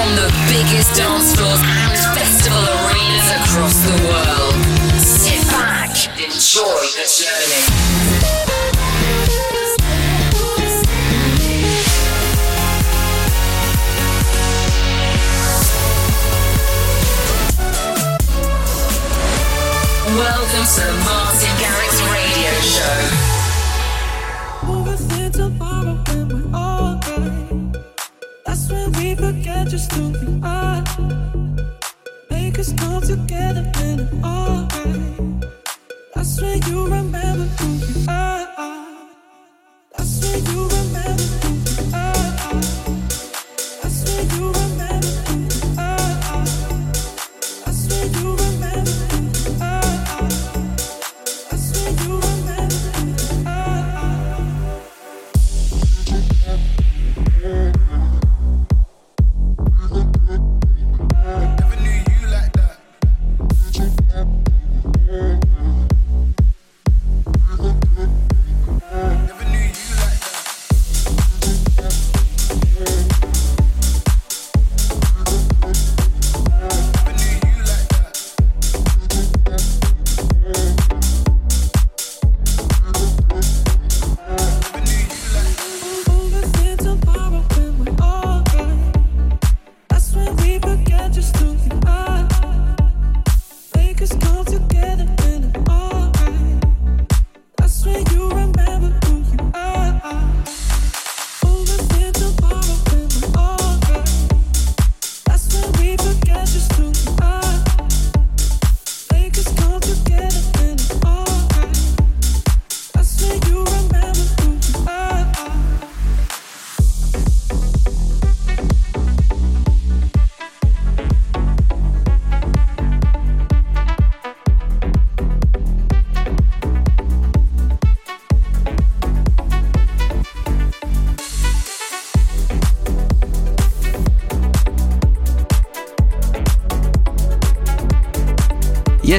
From the biggest dance floors and festival arenas across the world. Sit back enjoy the journey. Welcome to the Martin Garrix Radio Show. just who we are. Make us come together and we're alright.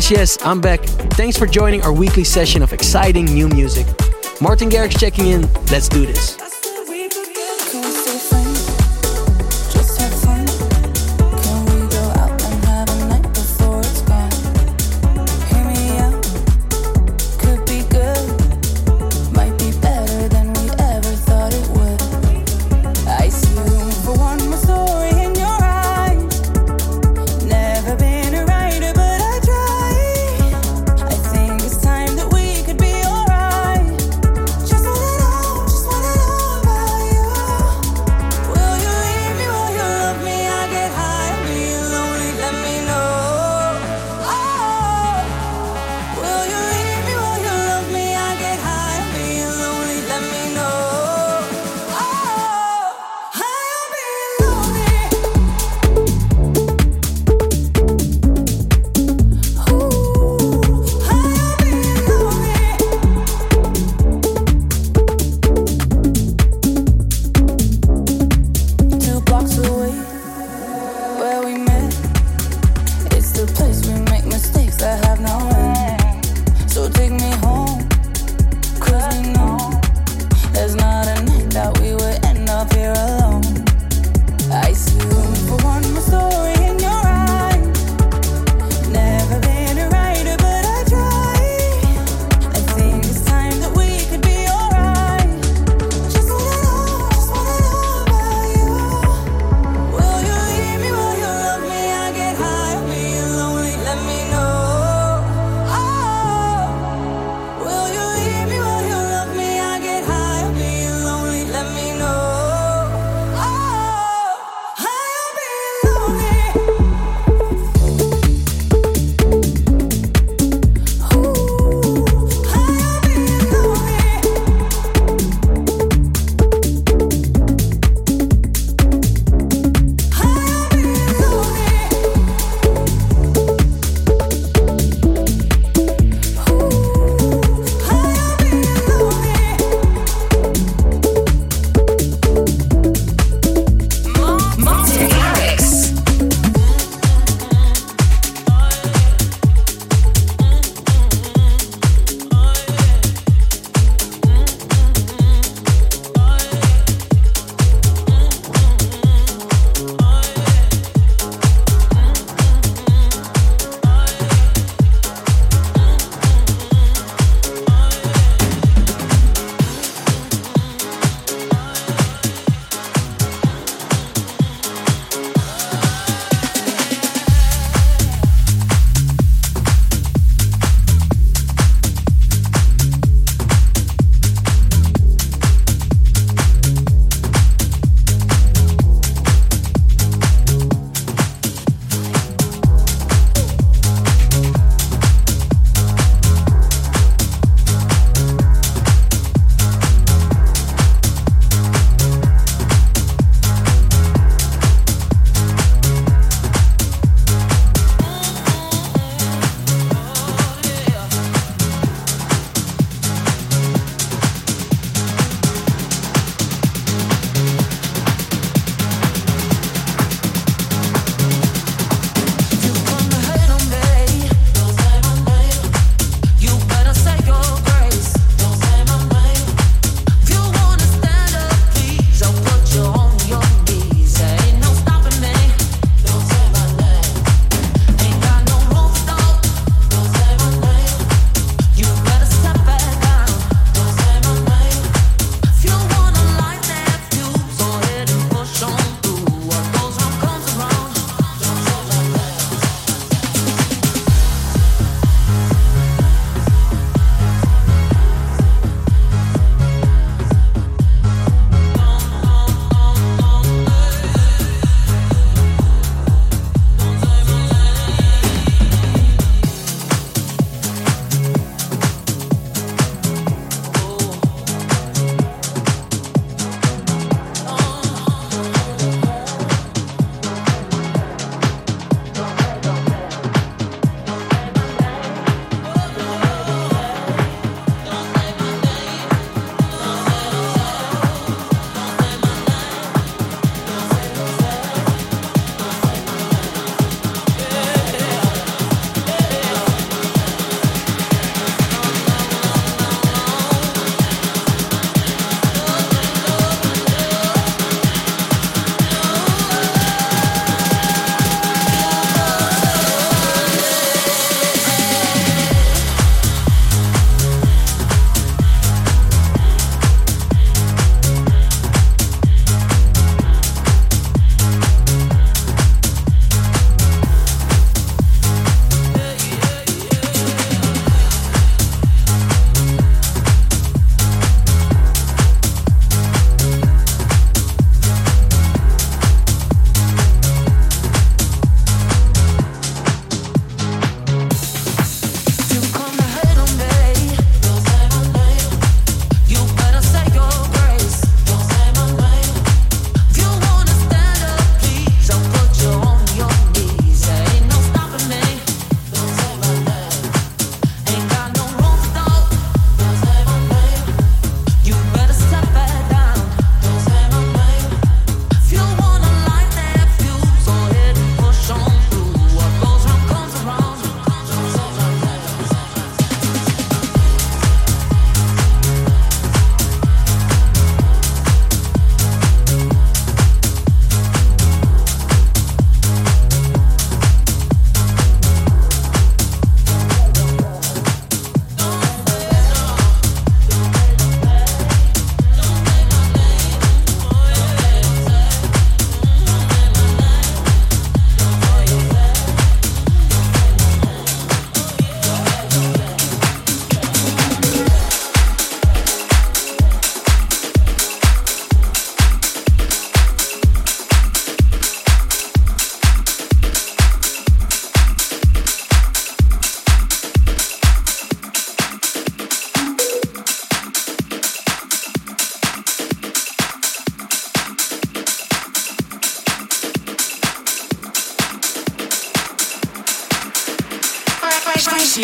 Yes, yes, I'm back. Thanks for joining our weekly session of exciting new music. Martin Garrix checking in. Let's do this.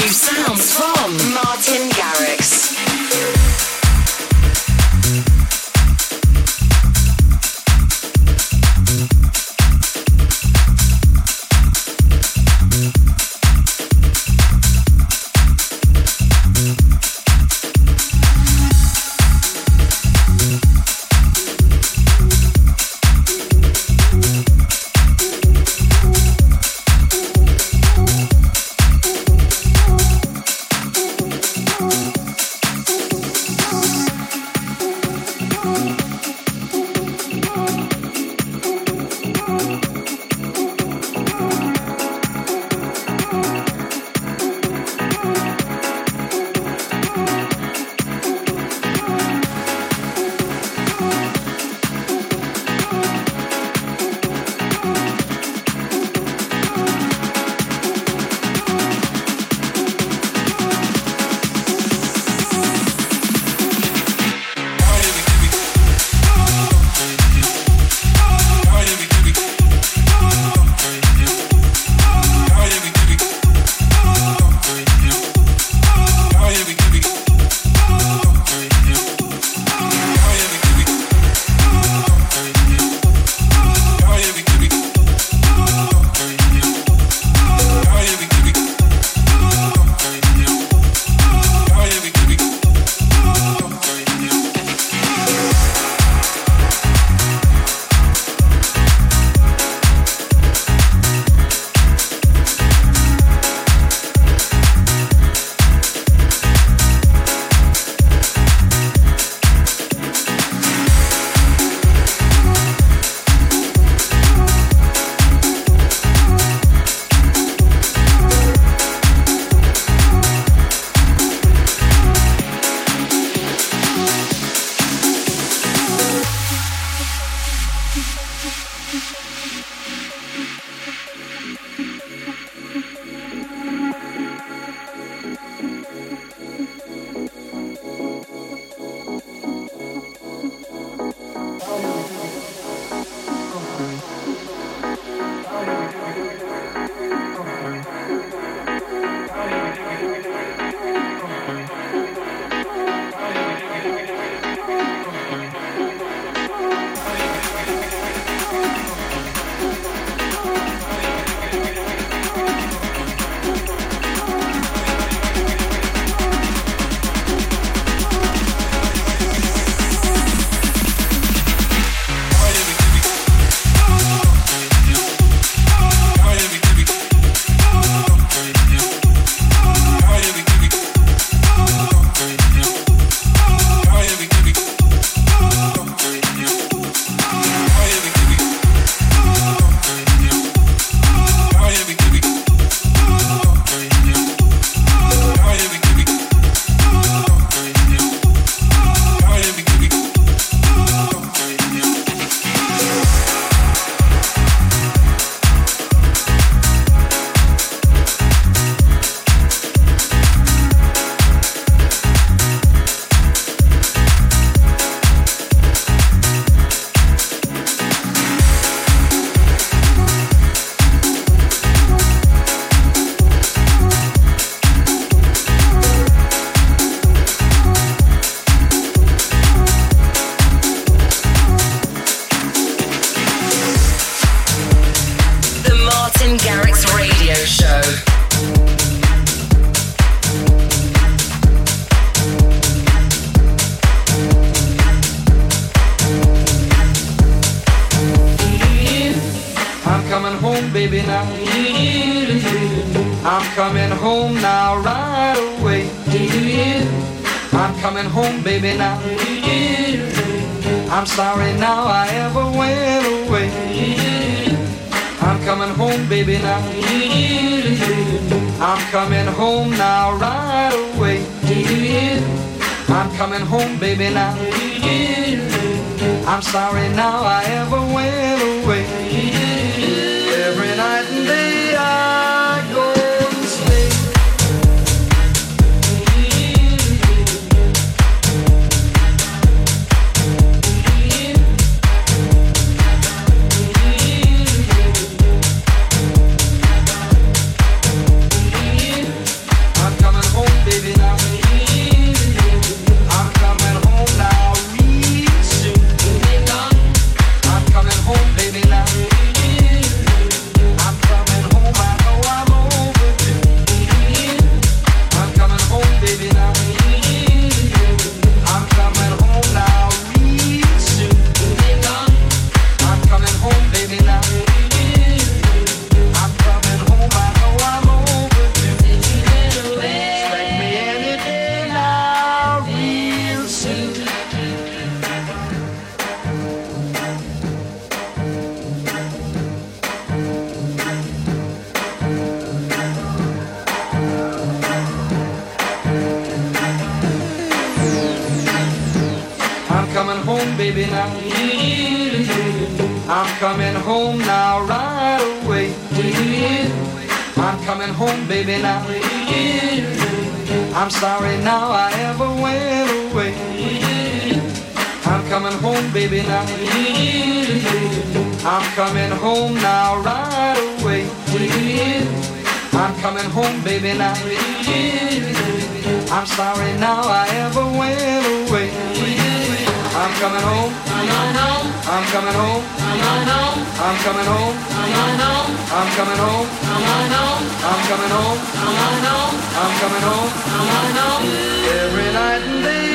Sounds I'm sorry now I ever went baby, now. I'm sorry now I ever went away. I'm coming home, baby, now. I'm coming home now, right away. I'm coming home, baby, now. I'm sorry now I ever went away. I'm coming home. I'm on no I'm coming home. I'm coming home. I'm on no I'm coming home. I'm coming home. I'm coming home. Every night and day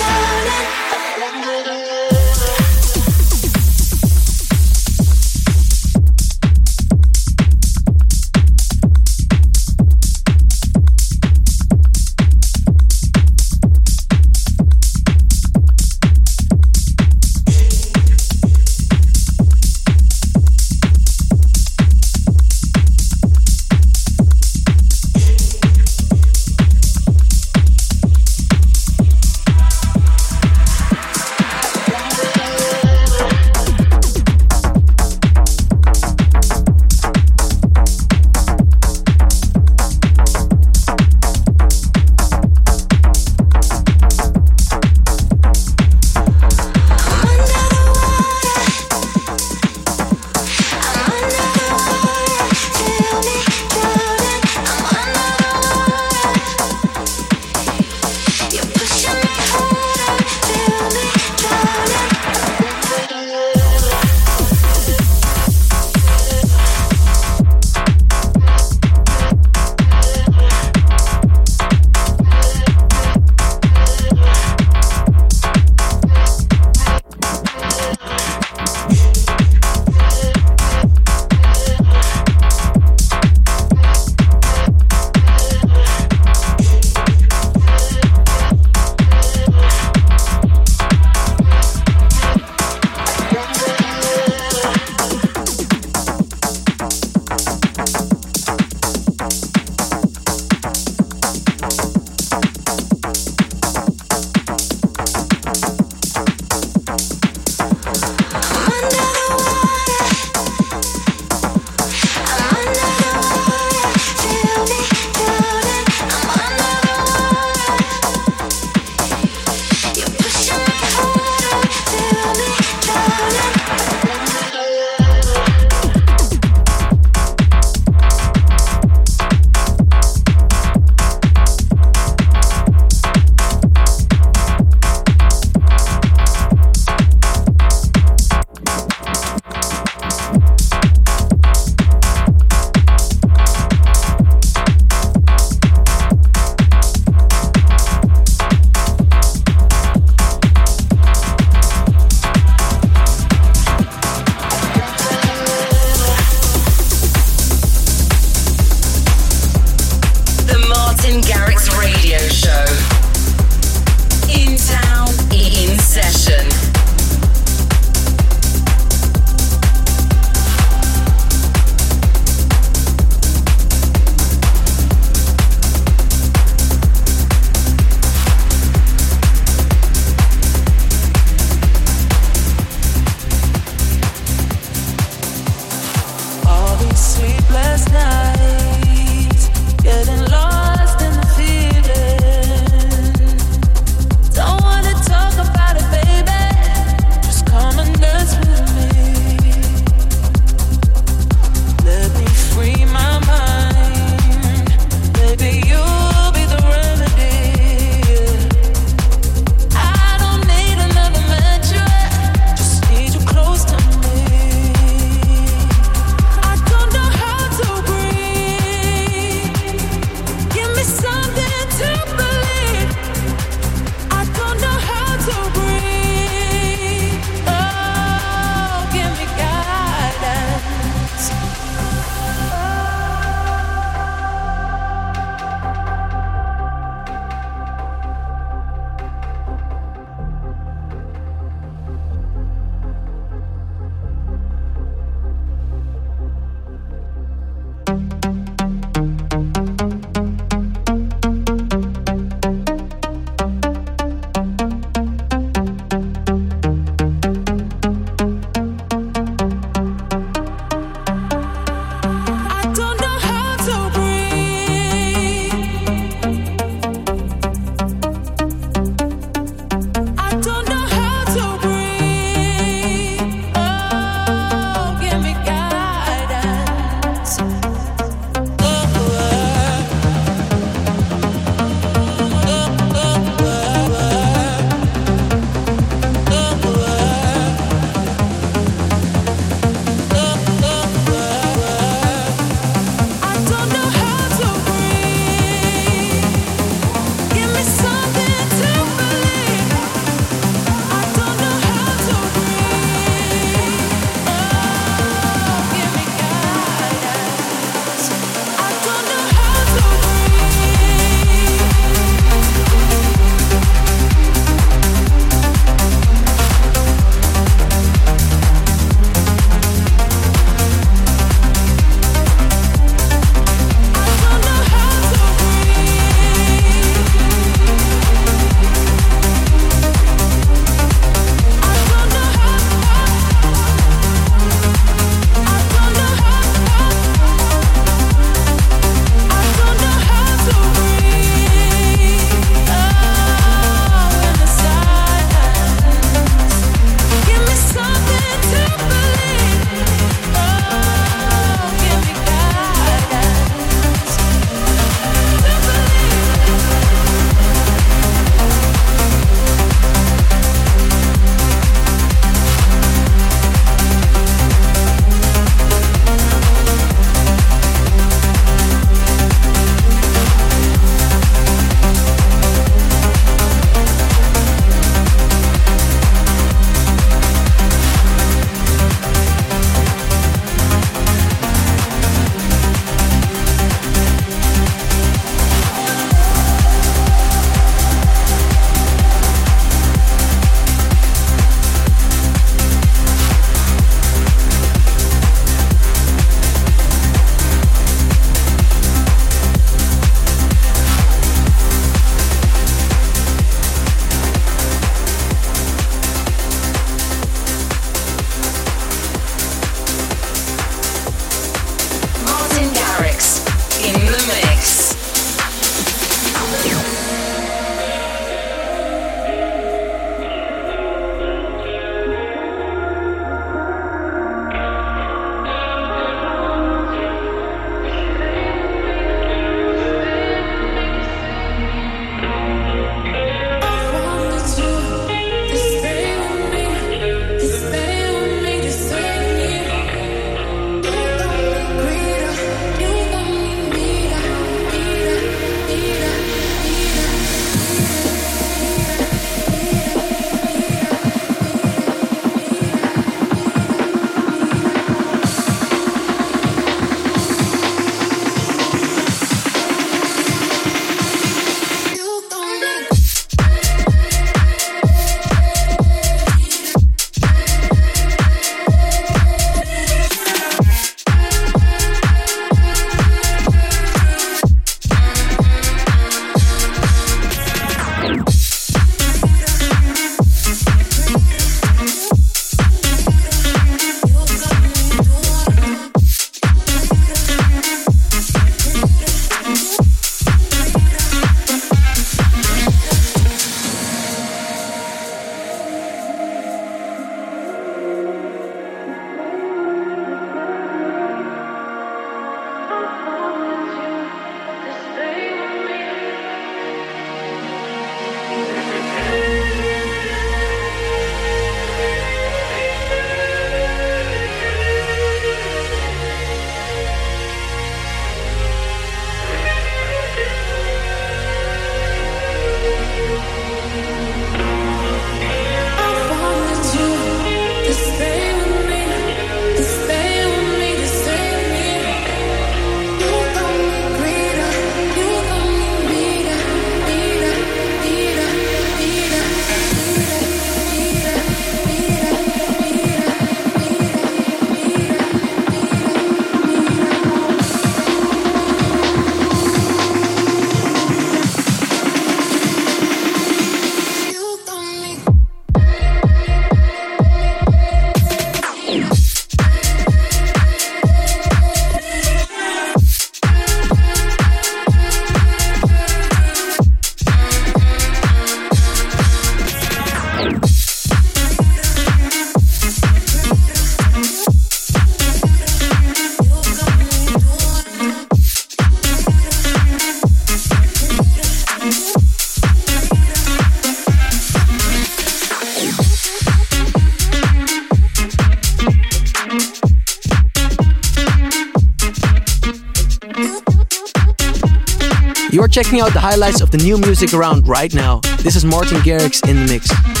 checking out the highlights of the new music around right now. This is Martin Garrix in the mix.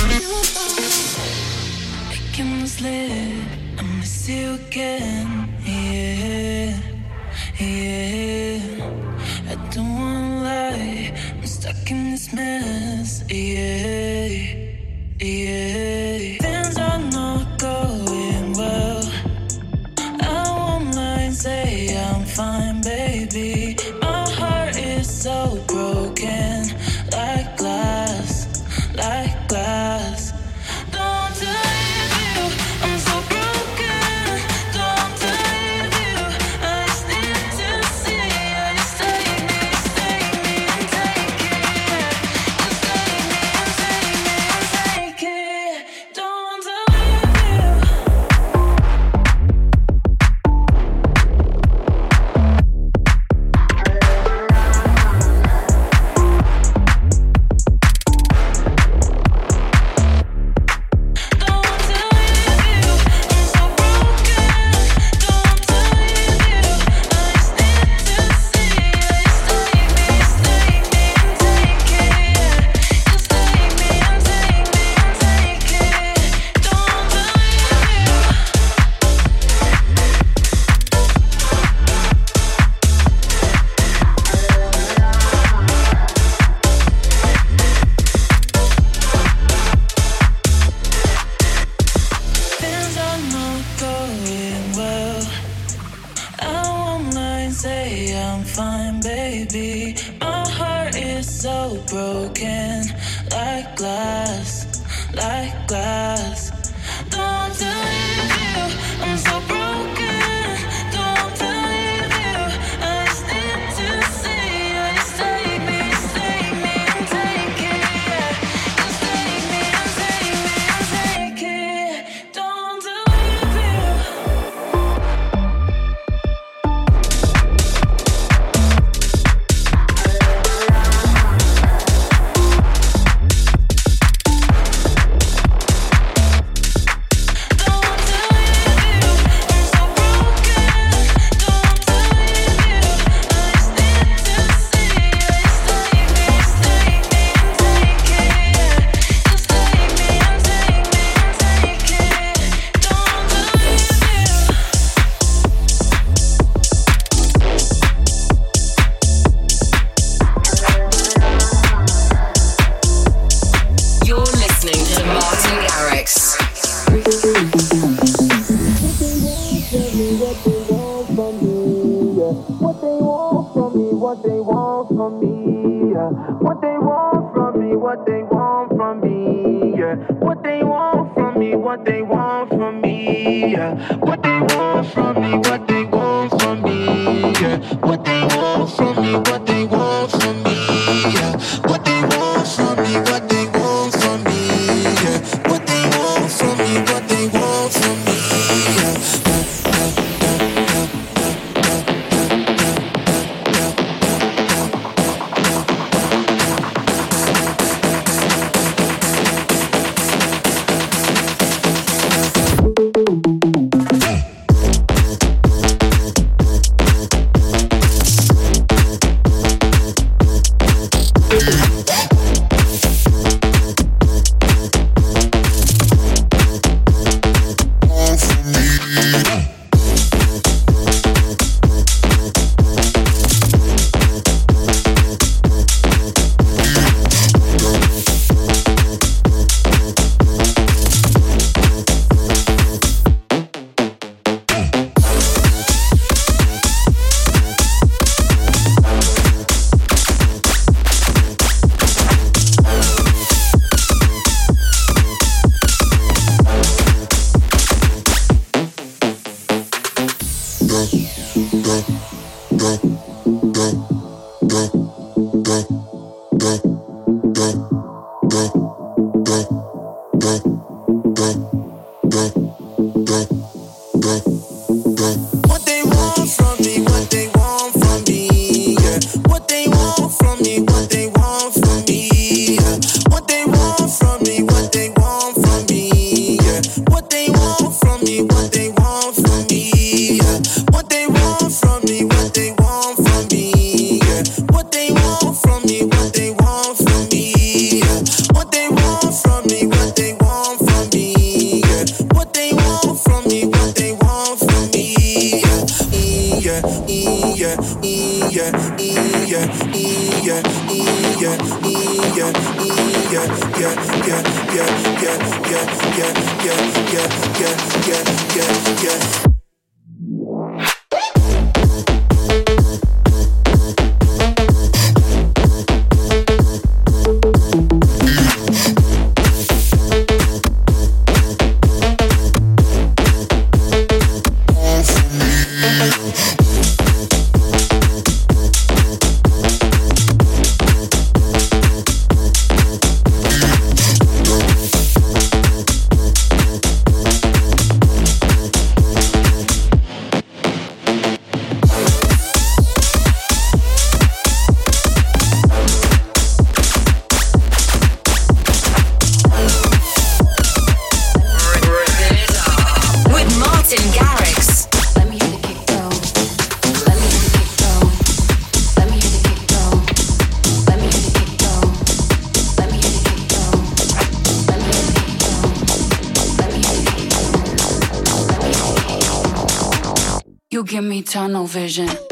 You give me tunnel vision.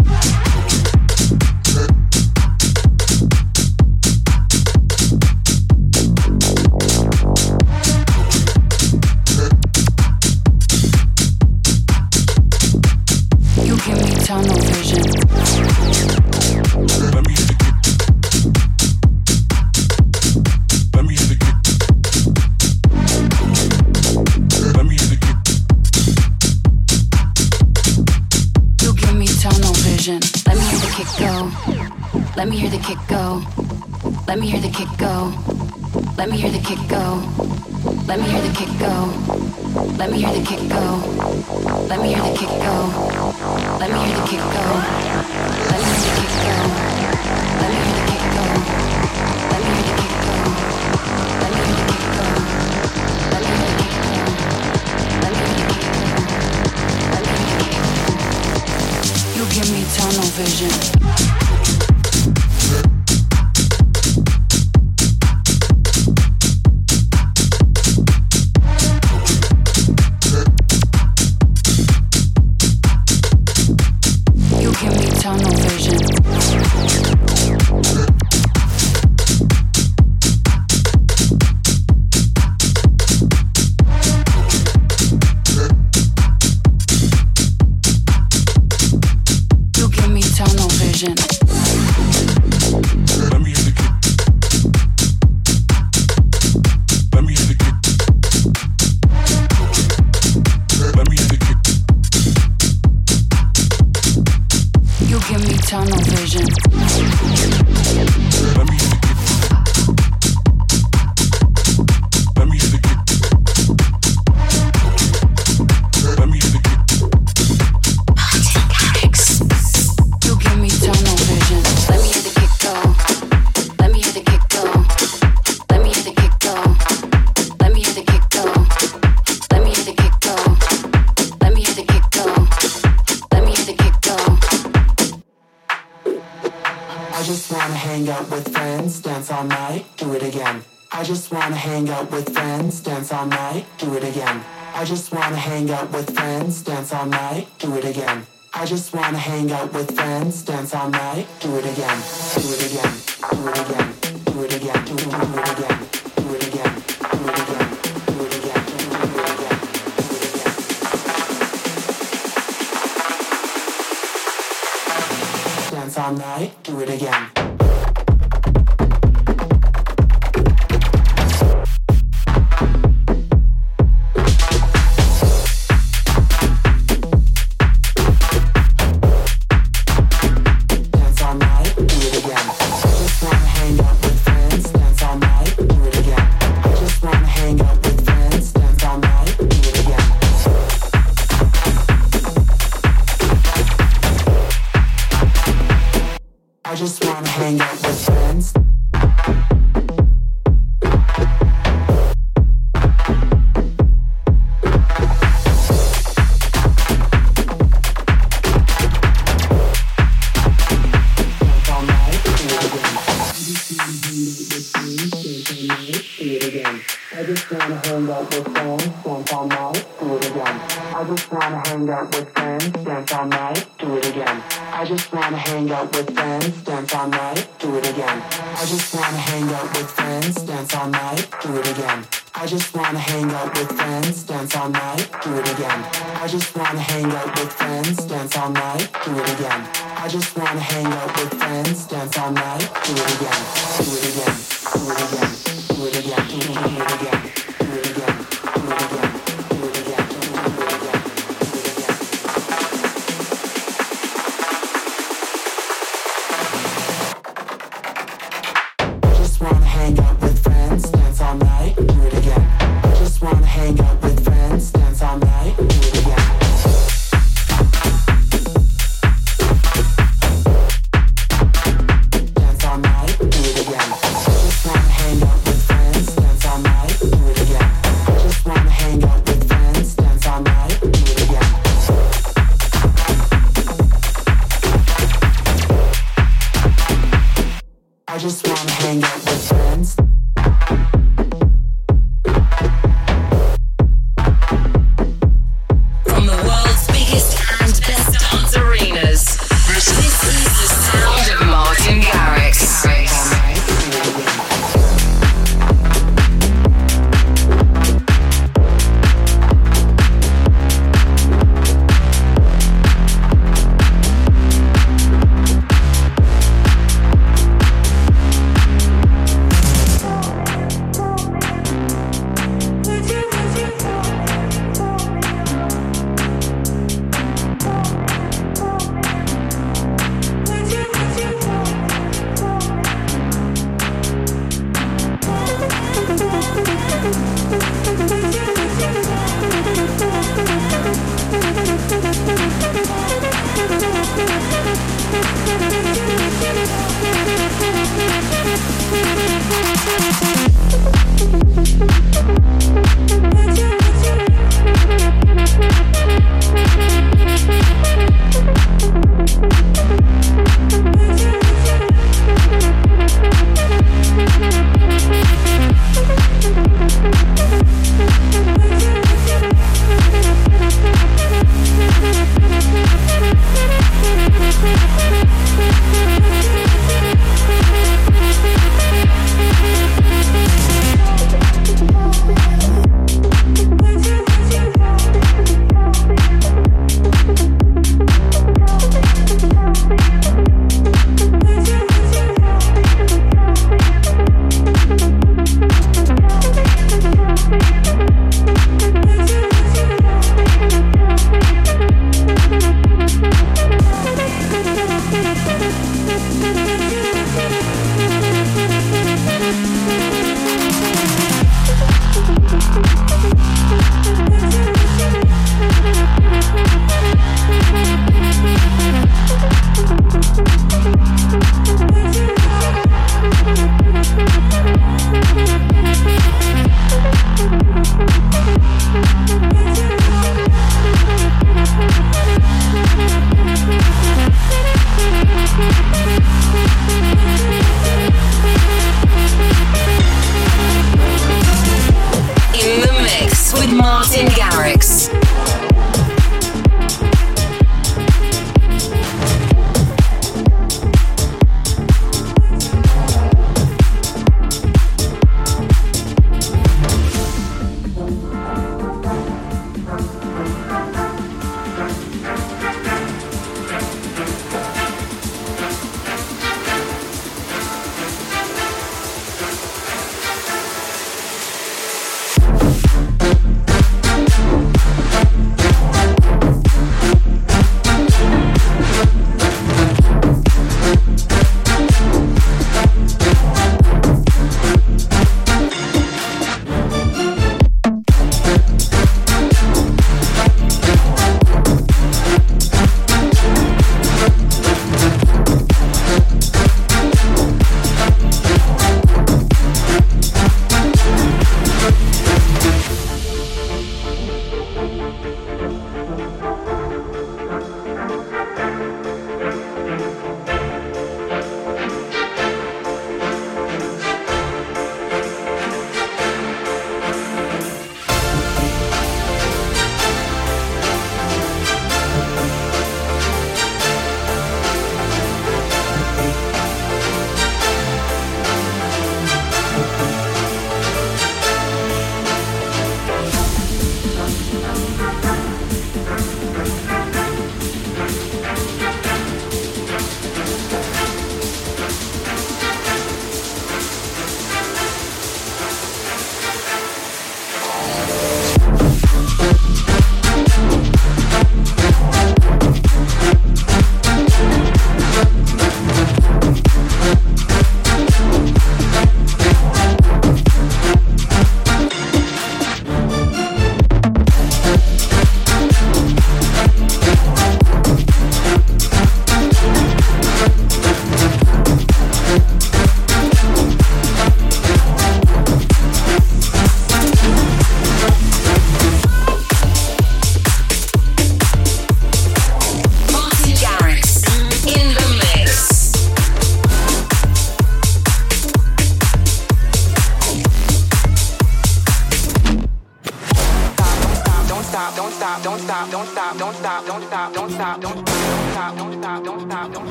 kick go. Let me hear the kick go. Let me hear the kick go. Let me hear the kick go. Let me hear the kick go. Let me hear the kick go.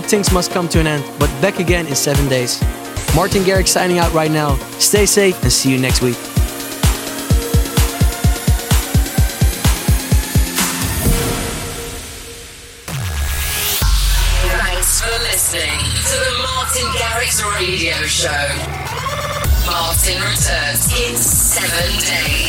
Good things must come to an end, but back again in seven days. Martin Garrix signing out right now. Stay safe and see you next week. Thanks for listening to the Martin Garrix Radio Show. Martin returns in seven days.